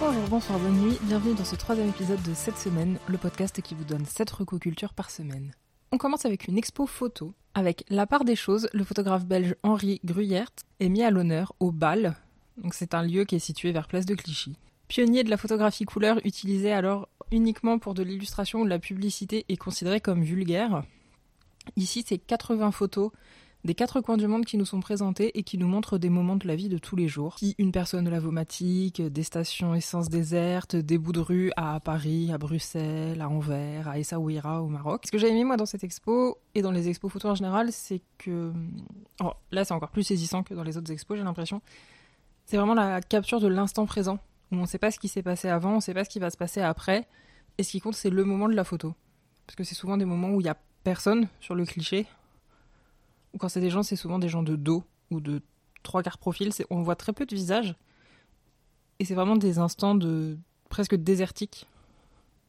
Bonjour, bonsoir, bonne nuit, bienvenue dans ce troisième épisode de cette semaine, le podcast qui vous donne 7 recocultures par semaine. On commence avec une expo photo. Avec la part des choses, le photographe belge Henri Gruyert est mis à l'honneur au BAL, donc c'est un lieu qui est situé vers Place de Clichy. Pionnier de la photographie couleur utilisée alors uniquement pour de l'illustration ou de la publicité et considéré comme vulgaire. Ici, c'est 80 photos des quatre coins du monde qui nous sont présentés et qui nous montrent des moments de la vie de tous les jours. Qui une personne de la Vomatique, des stations essence désertes, des bouts de rue à Paris, à Bruxelles, à Anvers, à Essaouira au Maroc. Ce que j'ai aimé moi dans cette expo et dans les expos photos en général, c'est que oh, là c'est encore plus saisissant que dans les autres expos, j'ai l'impression. C'est vraiment la capture de l'instant présent où on ne sait pas ce qui s'est passé avant, on ne sait pas ce qui va se passer après, et ce qui compte c'est le moment de la photo. Parce que c'est souvent des moments où il y a personne sur le cliché, quand c'est des gens, c'est souvent des gens de dos ou de trois quarts profil. On voit très peu de visages. Et c'est vraiment des instants de presque désertiques,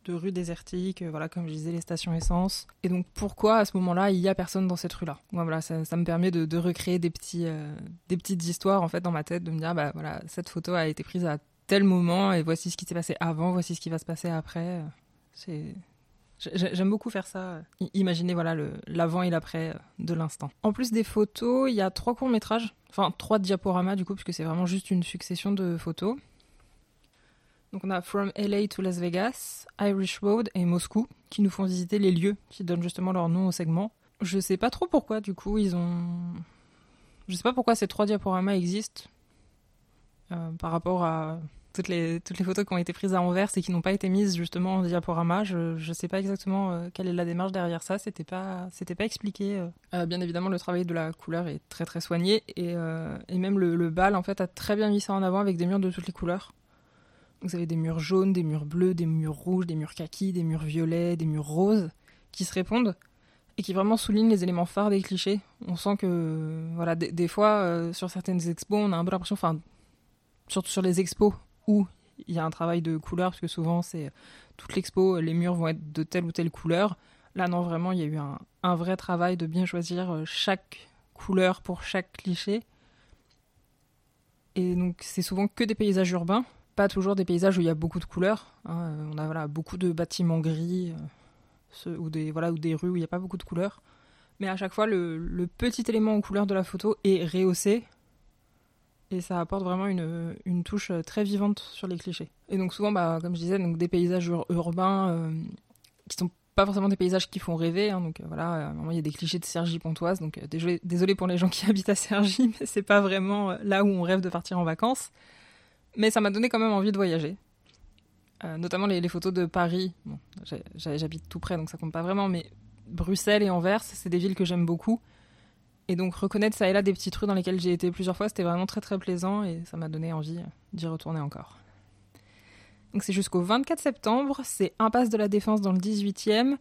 de rues désertiques, voilà, comme je disais, les stations essence. Et donc pourquoi à ce moment-là, il y a personne dans cette rue-là? Voilà, ça, me permet de, recréer des, petits, euh, des petites histoires en fait dans ma tête, de me dire, bah voilà, cette photo a été prise à tel moment et voici ce qui s'est passé avant, voici ce qui va se passer après. C'est J'aime beaucoup faire ça. Imaginer voilà l'avant et l'après de l'instant. En plus des photos, il y a trois courts métrages, enfin trois diaporamas du coup, puisque c'est vraiment juste une succession de photos. Donc on a From LA to Las Vegas, Irish Road et Moscou, qui nous font visiter les lieux qui donnent justement leur nom au segment. Je sais pas trop pourquoi du coup ils ont. Je sais pas pourquoi ces trois diaporamas existent euh, par rapport à toutes les, toutes les photos qui ont été prises à Anvers et qui n'ont pas été mises justement en diaporama. Je ne sais pas exactement euh, quelle est la démarche derrière ça. C'était pas, c'était pas expliqué. Euh. Euh, bien évidemment, le travail de la couleur est très très soigné et, et même le, le, bal en fait a très bien mis ça en avant avec des murs de toutes les couleurs. Vous avez des murs jaunes, des murs bleus, des murs rouges, des murs kaki, des murs violets, des murs roses qui se répondent et qui vraiment soulignent les éléments phares des clichés. On sent que voilà des, des fois sur certaines expos, on a un peu l'impression, enfin surtout sur les expos où il y a un travail de couleur, parce que souvent, c'est toute l'expo, les murs vont être de telle ou telle couleur. Là, non, vraiment, il y a eu un, vrai travail de bien choisir euh, chaque couleur pour chaque cliché. Et donc, c'est souvent que des paysages urbains, pas toujours des paysages où il y a beaucoup de couleurs. Hein. On a voilà, beaucoup de bâtiments gris, euh, ou, des, voilà, ou des rues où il n'y a pas beaucoup de couleurs. Mais à chaque fois, le, le petit élément en couleur de la photo est rehaussé et ça apporte vraiment une, une, touche euh, très vivante sur les clichés. Et donc souvent, bah, comme je disais, donc des paysages urbains euh, qui sont pas forcément des paysages qui font rêver. Hein, donc euh, voilà, il y a des clichés de Sergi Pontoise. Donc désolé, désolé, pour les gens qui habitent à Sergi, mais c'est pas vraiment là où on rêve de partir en vacances. Mais ça m'a donné quand même envie de voyager. notamment les, photos de Paris. J'habite tout près, donc ça compte pas vraiment. Mais Bruxelles et Anvers, c'est des villes que j'aime beaucoup. Et donc reconnaître ça et là des petites rues dans lesquelles j'ai été plusieurs fois, c'était vraiment très très plaisant et ça m'a donné envie d'y retourner encore. Donc c'est jusqu'au 24 septembre, c'est Impasse de la Défense dans le 18e.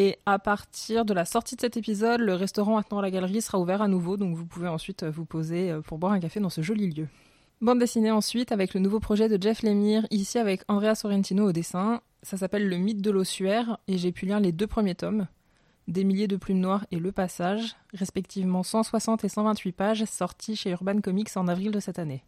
Et à partir de la sortie de cet épisode, le restaurant Attenant à la Galerie sera ouvert à nouveau, donc vous pouvez ensuite vous poser euh, pour boire un café dans ce joli lieu. Bande dessinée ensuite avec le nouveau projet de Jeff Lemire, ici avec Andrea Sorrentino au dessin. Ça s'appelle Le mythe de l'ossuaire et j'ai pu lire les deux premiers tomes. Des milliers de plumes noires et Le Passage, respectivement 160 et 128 pages, sortis chez Urban Comics en avril de cette année.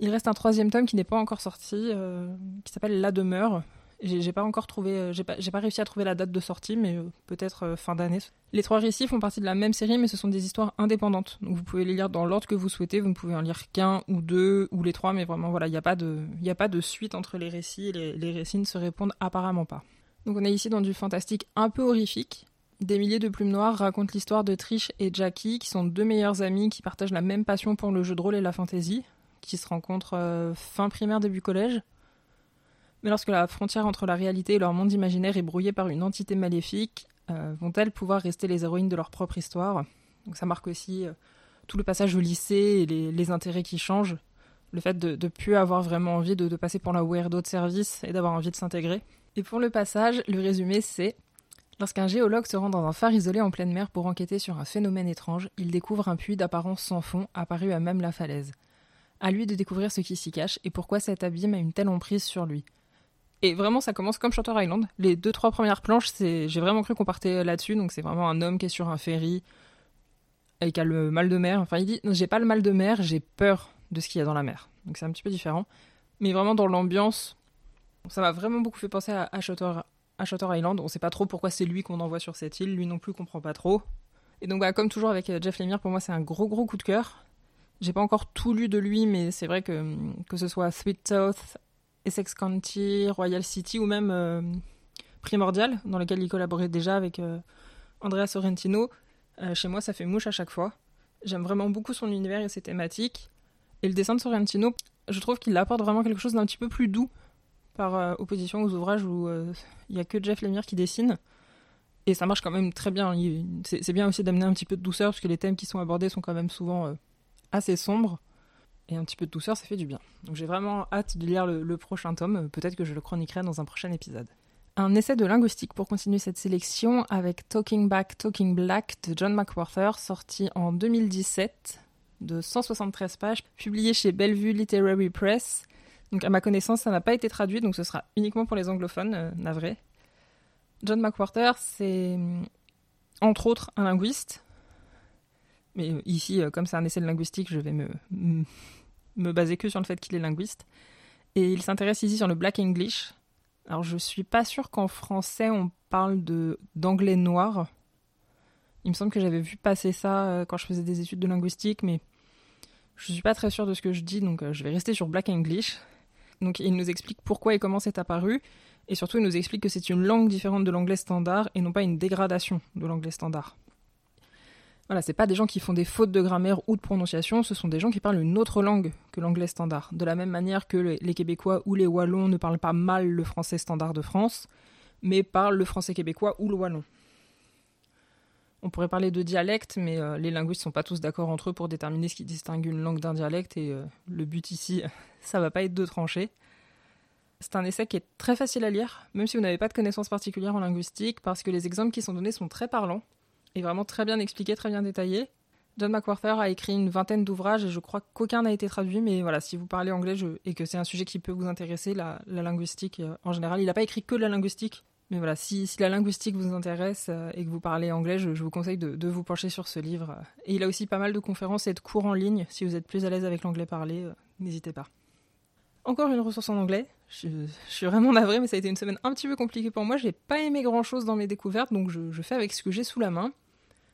Il reste un troisième tome qui n'est pas encore sorti, euh, qui s'appelle La Demeure. J'ai pas encore trouvé, euh, j'ai pas, réussi à trouver la date de sortie, mais euh, peut-être fin d'année. Les trois récits font partie de la même série, mais ce sont des histoires indépendantes. Donc vous pouvez les lire dans l'ordre que vous souhaitez. Vous ne pouvez en lire qu'un ou deux ou les trois, mais vraiment voilà, il n'y a pas de, suite entre les récits. Les récits ne se répondent apparemment pas. Donc on est ici dans du fantastique un peu horrifique. Des milliers de plumes noires racontent l'histoire de Trish et Jackie, qui sont deux meilleurs amis qui partagent la même passion pour le jeu de rôle et la fantasy, qui se rencontrent euh, fin primaire, début collège. Mais lorsque la frontière entre la réalité et leur monde imaginaire est brouillée par une entité maléfique, euh, vont-elles pouvoir rester les héroïnes de leur propre histoire? Donc ça marque aussi euh, tout le passage au lycée et les, intérêts qui changent. Le fait de ne plus avoir vraiment envie de, de passer pour la weirdo de service et d'avoir envie de s'intégrer. Et pour le passage, le résumé c'est Lorsqu'un géologue se rend dans un phare isolé en pleine mer pour enquêter sur un phénomène étrange, il découvre un puits d'apparence sans fond apparu à même la falaise. À lui de découvrir ce qui s'y cache et pourquoi cet abîme a une telle emprise sur lui. Et vraiment, ça commence comme Shutter Island. Les deux, trois premières planches, c'est, j'ai vraiment cru qu'on partait là-dessus. Donc, c'est vraiment un homme qui est sur un ferry et qui a le mal de mer. Enfin, il dit J'ai pas le mal de mer, j'ai peur de ce qu'il y a dans la mer. Donc, c'est un petit peu différent. mais vraiment dans l'ambiance. Ça m'a vraiment beaucoup fait penser à, Shutter, à Shutter Island. On sait pas trop pourquoi c'est lui qu'on envoie sur cette île, lui non plus comprend pas trop. Et donc, bah, comme toujours avec euh, Jeff Lemire, pour moi, c'est un gros gros coup de cœur. J'ai pas encore tout lu de lui, mais c'est vrai que que ce soit Sweet South, Essex County, Royal City ou même euh, Primordial, dans lequel il collaborait déjà avec euh, Andrea Sorrentino, chez moi ça fait mouche à chaque fois. J'aime vraiment beaucoup son univers et ses thématiques. Et le dessin de Sorrentino, je trouve qu'il apporte vraiment quelque chose d'un petit peu plus doux par opposition aux ouvrages où il y a que Jeff Lemire qui dessine. Et ça marche quand même très bien. C'est bien aussi d'amener un petit peu de douceur, parce que les thèmes qui sont abordés sont quand même souvent euh, assez sombres. Et un petit peu de douceur, ça fait du bien. Donc j'ai vraiment hâte de lire le, prochain tome. Peut-être que je le chroniquerai dans un prochain épisode. Un essai de linguistique pour continuer cette sélection avec Talking Back, Talking Black de John McWhorter, sorti en 2017, de 173 pages, publié chez Bellevue Literary Press. Donc à ma connaissance, ça n'a pas été traduit, donc ce sera uniquement pour les anglophones, euh, navré. John McWhorter, c'est mm, entre autres un linguiste. Mais euh, ici, euh, comme c'est un essai de linguistique, je vais me, baser que sur le fait qu'il est linguiste. Et il s'intéresse ici sur le Black English. Alors je suis pas sûre qu'en français on parle de d'anglais noir. Il me semble que j'avais vu passer ça quand je faisais des études de linguistique, mais je suis pas très sûre de ce que je dis, donc je vais rester sur Black English. Donc il nous explique pourquoi et comment c'est apparu, et surtout, il nous explique que c'est une langue différente de l'anglais standard et non pas une dégradation de l'anglais standard. Voilà, c'est pas des gens qui font des fautes de grammaire ou de prononciation, ce sont des gens qui parlent une autre langue que l'anglais standard. De la même manière que les Québécois ou les Wallons ne parlent pas mal le français standard de France, mais parlent le français québécois ou le wallon. On pourrait parler de dialecte, mais euh, les linguistes sont pas tous d'accord entre eux pour déterminer ce qui distingue une langue d'un dialecte, et euh, le but ici, ça va pas être de trancher. C'est un essai qui est très facile à lire, même si vous n'avez pas de connaissances particulières en linguistique, parce que les exemples qui sont donnés sont très parlants et vraiment très bien expliqués, très bien détaillés. John McWhorter a écrit une vingtaine d'ouvrages et je crois qu'aucun n'a été traduit, mais voilà, si vous parlez anglais et que c'est un sujet qui peut vous intéresser, la, linguistique euh, en général, il n'a pas écrit que la linguistique, mais voilà, si, la linguistique vous intéresse euh, et que vous parlez anglais, je, vous conseille de, vous pencher sur ce livre. Et il a aussi pas mal de conférences et de cours en ligne, si vous êtes plus à l'aise avec l'anglais parlé, euh, n'hésitez pas. Encore une ressource en anglais. Je, suis vraiment navrée, mais ça a été une semaine un petit peu compliquée pour moi. J'ai pas aimé grand chose dans mes découvertes, donc je, fais avec ce que j'ai sous la main.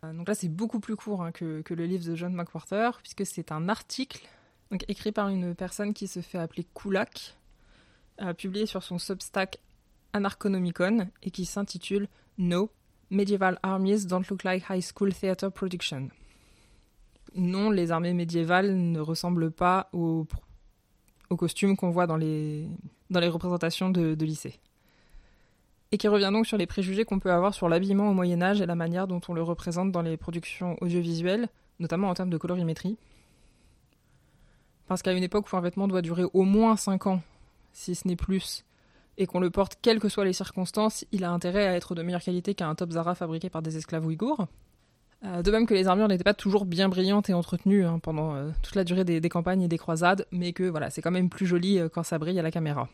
Euh, donc là, c'est beaucoup plus court hein, que, le livre de John McWhorter, puisque c'est un article écrit par une personne qui se fait appeler Kulak, publié sur son Substack Anarchonomicon, et qui s'intitule No, Medieval Armies Don't Look Like High School Theater Production. Non, les armées médiévales ne ressemblent pas aux costumes qu'on voit dans les, représentations de, lycée. Et qui revient donc sur les préjugés qu'on peut avoir sur l'habillement au Moyen Âge et la manière dont on le représente dans les productions audiovisuelles, notamment en termes de colorimétrie. Parce qu'à une époque où un vêtement doit durer au moins 5 ans, si ce n'est plus, et qu'on le porte quelles que soient les circonstances, il a intérêt à être de meilleure qualité qu'un top Zara fabriqué par des esclaves ouïghours. Euh, de même que les armures n'étaient pas toujours bien brillantes et entretenues hein, pendant euh, toute la durée des, campagnes et des croisades, mais que voilà, c'est quand même plus joli euh, quand ça brille à la caméra.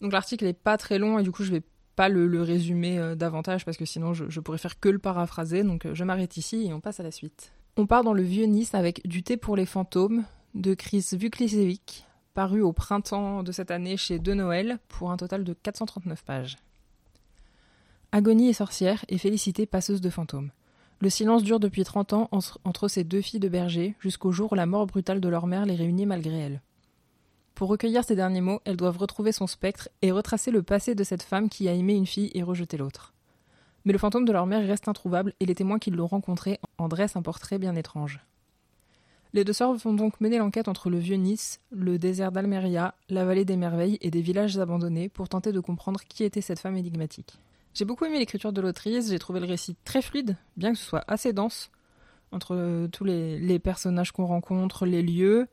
Donc l'article n'est pas très long et du coup je vais pas le, résumer davantage parce que sinon je, pourrais faire que le paraphraser, donc je m'arrête ici et on passe à la suite. On part dans le vieux Nice avec Du thé pour les fantômes de Chris Vuklicevic, paru au printemps de cette année chez De Noël pour un total de 439 pages. Agonie et sorcière et Félicité passeuse de fantômes. Le silence dure depuis trente ans entre ces deux filles de berger, jusqu'au jour où la mort brutale de leur mère les réunit malgré elles. Pour recueillir ces derniers mots, elles doivent retrouver son spectre et retracer le passé de cette femme qui a aimé une fille et rejeté l'autre. Mais le fantôme de leur mère reste introuvable et les témoins qui l'ont rencontré en dressent un portrait bien étrange. Les deux sœurs vont donc mener l'enquête entre le vieux Nice, le désert d'Almeria, la vallée des merveilles et des villages abandonnés pour tenter de comprendre qui était cette femme énigmatique. J'ai beaucoup aimé l'écriture de l'autrice, j'ai trouvé le récit très fluide, bien que ce soit assez dense, entre euh, tous les, personnages qu'on rencontre, les lieux.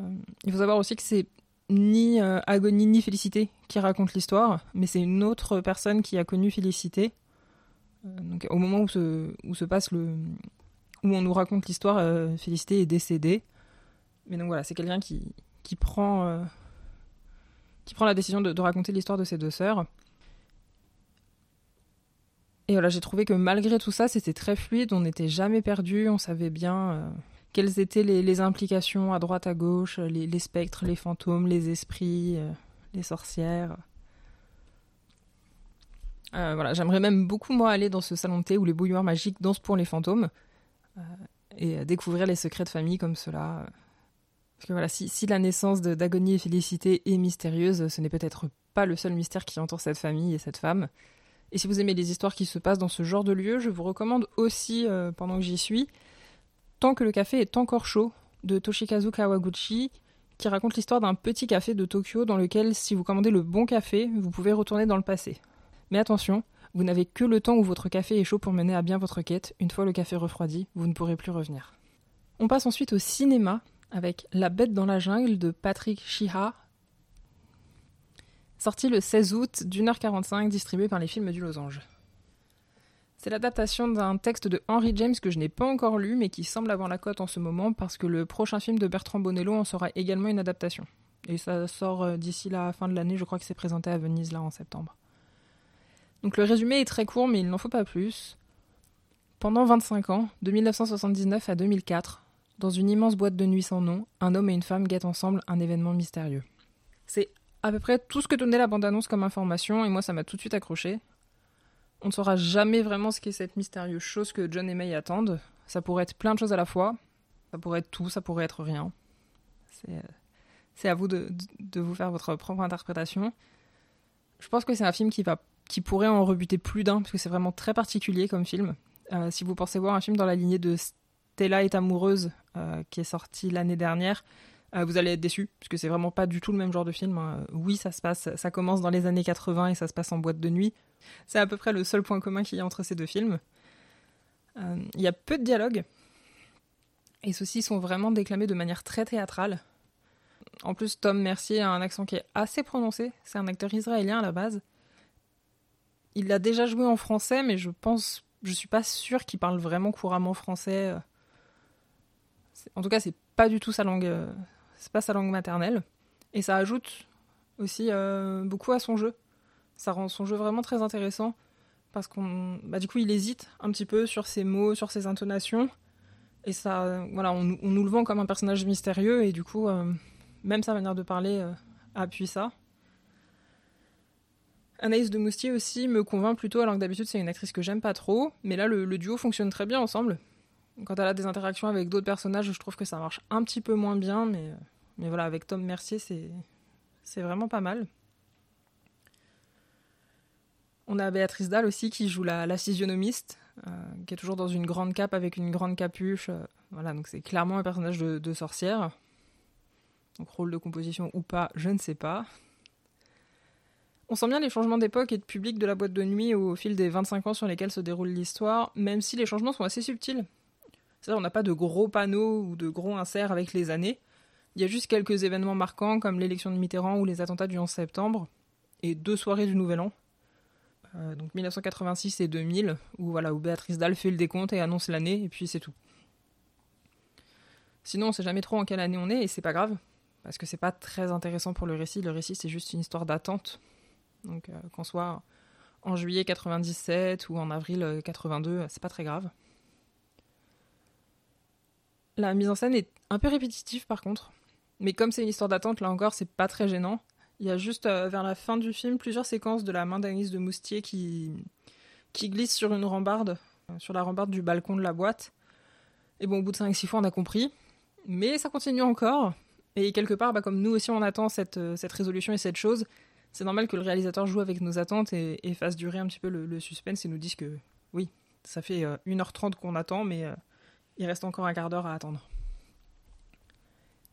Euh, il faut savoir aussi que c'est ni euh, Agonie ni Félicité qui raconte l'histoire, mais c'est une autre personne qui a connu Félicité. donc au moment où se, où se passe le... où on nous raconte l'histoire, Félicité est décédée. Mais donc voilà, c'est quelqu'un qui, qui prend... qui prend la décision de raconter l'histoire de ses deux sœurs. Et voilà, j'ai trouvé que malgré tout ça, c'était très fluide, on n'était jamais perdu, on savait bien euh, quelles étaient les, implications à droite, à gauche, les, spectres, les fantômes, les esprits, euh, les sorcières. Euh, voilà, j'aimerais même beaucoup moi aller dans ce salon de thé où les bouilloires magiques dansent pour les fantômes euh, et découvrir les secrets de famille comme cela. Parce que voilà, si, si la naissance d'Agonie et Félicité est mystérieuse, ce n'est peut-être pas le seul mystère qui entoure cette famille et cette femme. Et si vous aimez les histoires qui se passent dans ce genre de lieu, je vous recommande aussi, pendant que j'y suis, Tant que le café est encore chaud de Toshikazu Kawaguchi, qui raconte l'histoire d'un petit café de Tokyo dans lequel, si vous commandez le bon café, vous pouvez retourner dans le passé. Mais attention, vous n'avez que le temps où votre café est chaud pour mener à bien votre quête. Une fois le café refroidi, vous ne pourrez plus revenir. On passe ensuite au cinéma avec La bête dans la jungle de Patrick Shiha, sorti le 16 août d'une heure 45, distribué par les films du Losange. C'est l'adaptation d'un texte de Henry James que je n'ai pas encore lu, mais qui semble avoir la cote en ce moment parce que le prochain film de Bertrand Bonello en sera également une adaptation. Et ça sort euh, d'ici la fin de l'année, je crois que c'est présenté à Venise là en septembre. Donc le résumé est très court, mais il n'en faut pas plus. Pendant 25 ans, de 1979 à 2004, dans une immense boîte de nuit sans nom, un homme et une femme guettent ensemble un événement mystérieux. C'est à peu près tout ce que donnait la bande-annonce comme information, et moi ça m'a tout de suite accroché. On ne saura jamais vraiment ce qu'est cette mystérieuse chose que John et May attendent. Ça pourrait être plein de choses à la fois. Ça pourrait être tout, ça pourrait être rien. C'est, à vous de, vous faire votre propre interprétation. Je pense que c'est un film qui, va, qui pourrait en rebuter plus d'un, parce que c'est vraiment très particulier comme film. Euh, si vous pensez voir un film dans la lignée de Stella est amoureuse, euh, qui est sorti l'année dernière, euh, vous allez être déçu, puisque c'est vraiment pas du tout le même genre de film. Hein. Oui, ça se passe, ça commence dans les années 80 et ça se passe en boîte de nuit. C'est à peu près le seul point commun qu'il y a entre ces deux films. Il y a peu de dialogues. Et ceux-ci sont vraiment déclamés de manière très théâtrale. En plus, Tom Mercier a un accent qui est assez prononcé. C'est un acteur israélien à la base. Il l'a déjà joué en français, mais je pense, je suis pas sûre qu'il parle vraiment couramment français. En tout cas, c'est pas du tout sa langue, euh, c'est pas sa langue maternelle. Et ça ajoute aussi euh, beaucoup à son jeu ça rend son jeu vraiment très intéressant parce qu'on, bah, du coup, il hésite un petit peu sur ses mots, sur ses intonations, et ça, voilà, on, nous le vend comme un personnage mystérieux, et du coup, euh, même sa manière de parler euh, appuie ça. Anaïs de Moustier aussi me convainc plutôt, alors que d'habitude c'est une actrice que j'aime pas trop, mais là le, duo fonctionne très bien ensemble. Quand elle a des interactions avec d'autres personnages, je trouve que ça marche un petit peu moins bien, mais, mais voilà, avec Tom Mercier, c'est vraiment pas mal. On a Béatrice Dalle aussi qui joue la, physionomiste, euh, qui est toujours dans une grande cape avec une grande capuche. Euh, voilà, donc c'est clairement un personnage de, sorcière. Donc rôle de composition ou pas, je ne sais pas. On sent bien les changements d'époque et de public de la boîte de nuit au fil des 25 ans sur lesquels se déroule l'histoire, même si les changements sont assez subtils. C'est-à-dire on n'a pas de gros panneaux ou de gros inserts avec les années. Il y a juste quelques événements marquants comme l'élection de Mitterrand ou les attentats du 11 septembre, et deux soirées du Nouvel An. Euh, donc 1986 et 2000, où, voilà, où Béatrice Dalle fait le décompte et annonce l'année, et puis c'est tout. Sinon, on sait jamais trop en quelle année on est, et c'est pas grave, parce que c'est pas très intéressant pour le récit. Le récit, c'est juste une histoire d'attente. Donc, euh, qu'on soit en juillet 97 ou en avril 82, euh, c'est pas très grave. La mise en scène est un peu répétitive par contre, mais comme c'est une histoire d'attente, là encore, c'est pas très gênant. Il y a juste euh, vers la fin du film plusieurs séquences de la main d'Agnès de Moustier qui, qui glisse sur une rambarde, euh, sur la rambarde du balcon de la boîte. Et bon, au bout de 5-6 fois, on a compris. Mais ça continue encore. Et quelque part, bah, comme nous aussi, on attend euh, cette résolution et cette chose, c'est normal que le réalisateur joue avec nos attentes et, fasse durer un petit peu le, suspense et nous dise que oui, ça fait 1h30 qu'on attend, mais il reste encore un quart d'heure à attendre.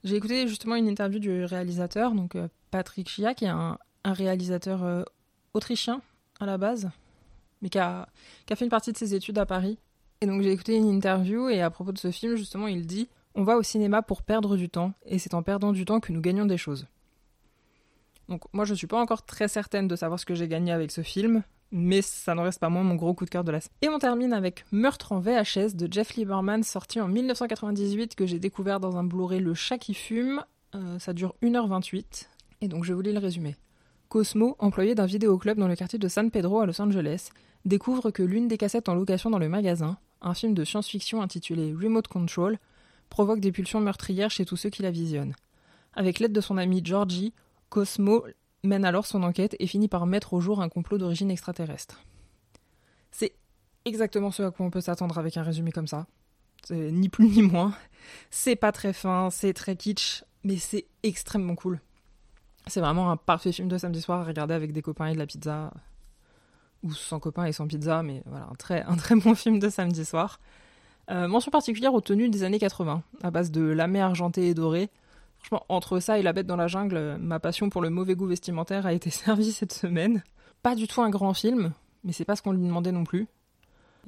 J'ai écouté justement une interview du réalisateur, donc euh, Patrick Chia, qui est un, réalisateur euh, autrichien à la base, mais qui a, fait une partie de ses études à Paris. Et donc j'ai écouté une interview et à propos de ce film, justement, il dit On va au cinéma pour perdre du temps, et c'est en perdant du temps que nous gagnons des choses. Donc moi je suis pas encore très certaine de savoir ce que j'ai gagné avec ce film, mais ça n'en reste pas moins mon gros coup de cœur de la semaine. Et on termine avec Meurtre en VHS de Jeff Lieberman, sorti en 1998, que j'ai découvert dans un Blu-ray Le Chat qui fume. Euh, ça dure 1h28, et donc je vous lis le résumé. Cosmo, employé d'un vidéoclub dans le quartier de San Pedro à Los Angeles, découvre que l'une des cassettes en location dans le magasin, un film de science-fiction intitulé Remote Control, provoque des pulsions meurtrières chez tous ceux qui la visionnent. Avec l'aide de son ami Georgie, Cosmo mène alors son enquête et finit par mettre au jour un complot d'origine extraterrestre. C'est exactement ce à quoi on peut s'attendre avec un résumé comme ça. Ni plus ni moins. C'est pas très fin, c'est très kitsch, mais c'est extrêmement cool. C'est vraiment un parfait film de samedi soir à regarder avec des copains et de la pizza. Ou sans copains et sans pizza, mais voilà, un très, bon film de samedi soir. Euh, mention particulière aux tenues des années 80, à base de lamé argenté et doré. Franchement, entre ça et La bête dans la jungle, ma passion pour le mauvais goût vestimentaire a été servie cette semaine. Pas du tout un grand film, mais c'est pas ce qu'on lui demandait non plus.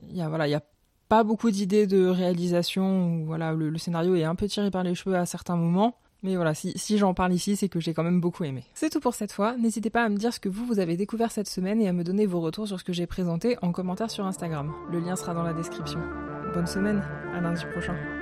Il y a, voilà, il y a pas beaucoup d'idées de réalisation, voilà, le, scénario est un peu tiré par les cheveux à certains moments. Mais voilà, si, si j'en parle ici, c'est que j'ai quand même beaucoup aimé. C'est tout pour cette fois. N'hésitez pas à me dire ce que vous, vous avez découvert cette semaine et à me donner vos retours sur ce que j'ai présenté en commentaire sur Instagram. Le lien sera dans la description. Bonne semaine, à lundi prochain.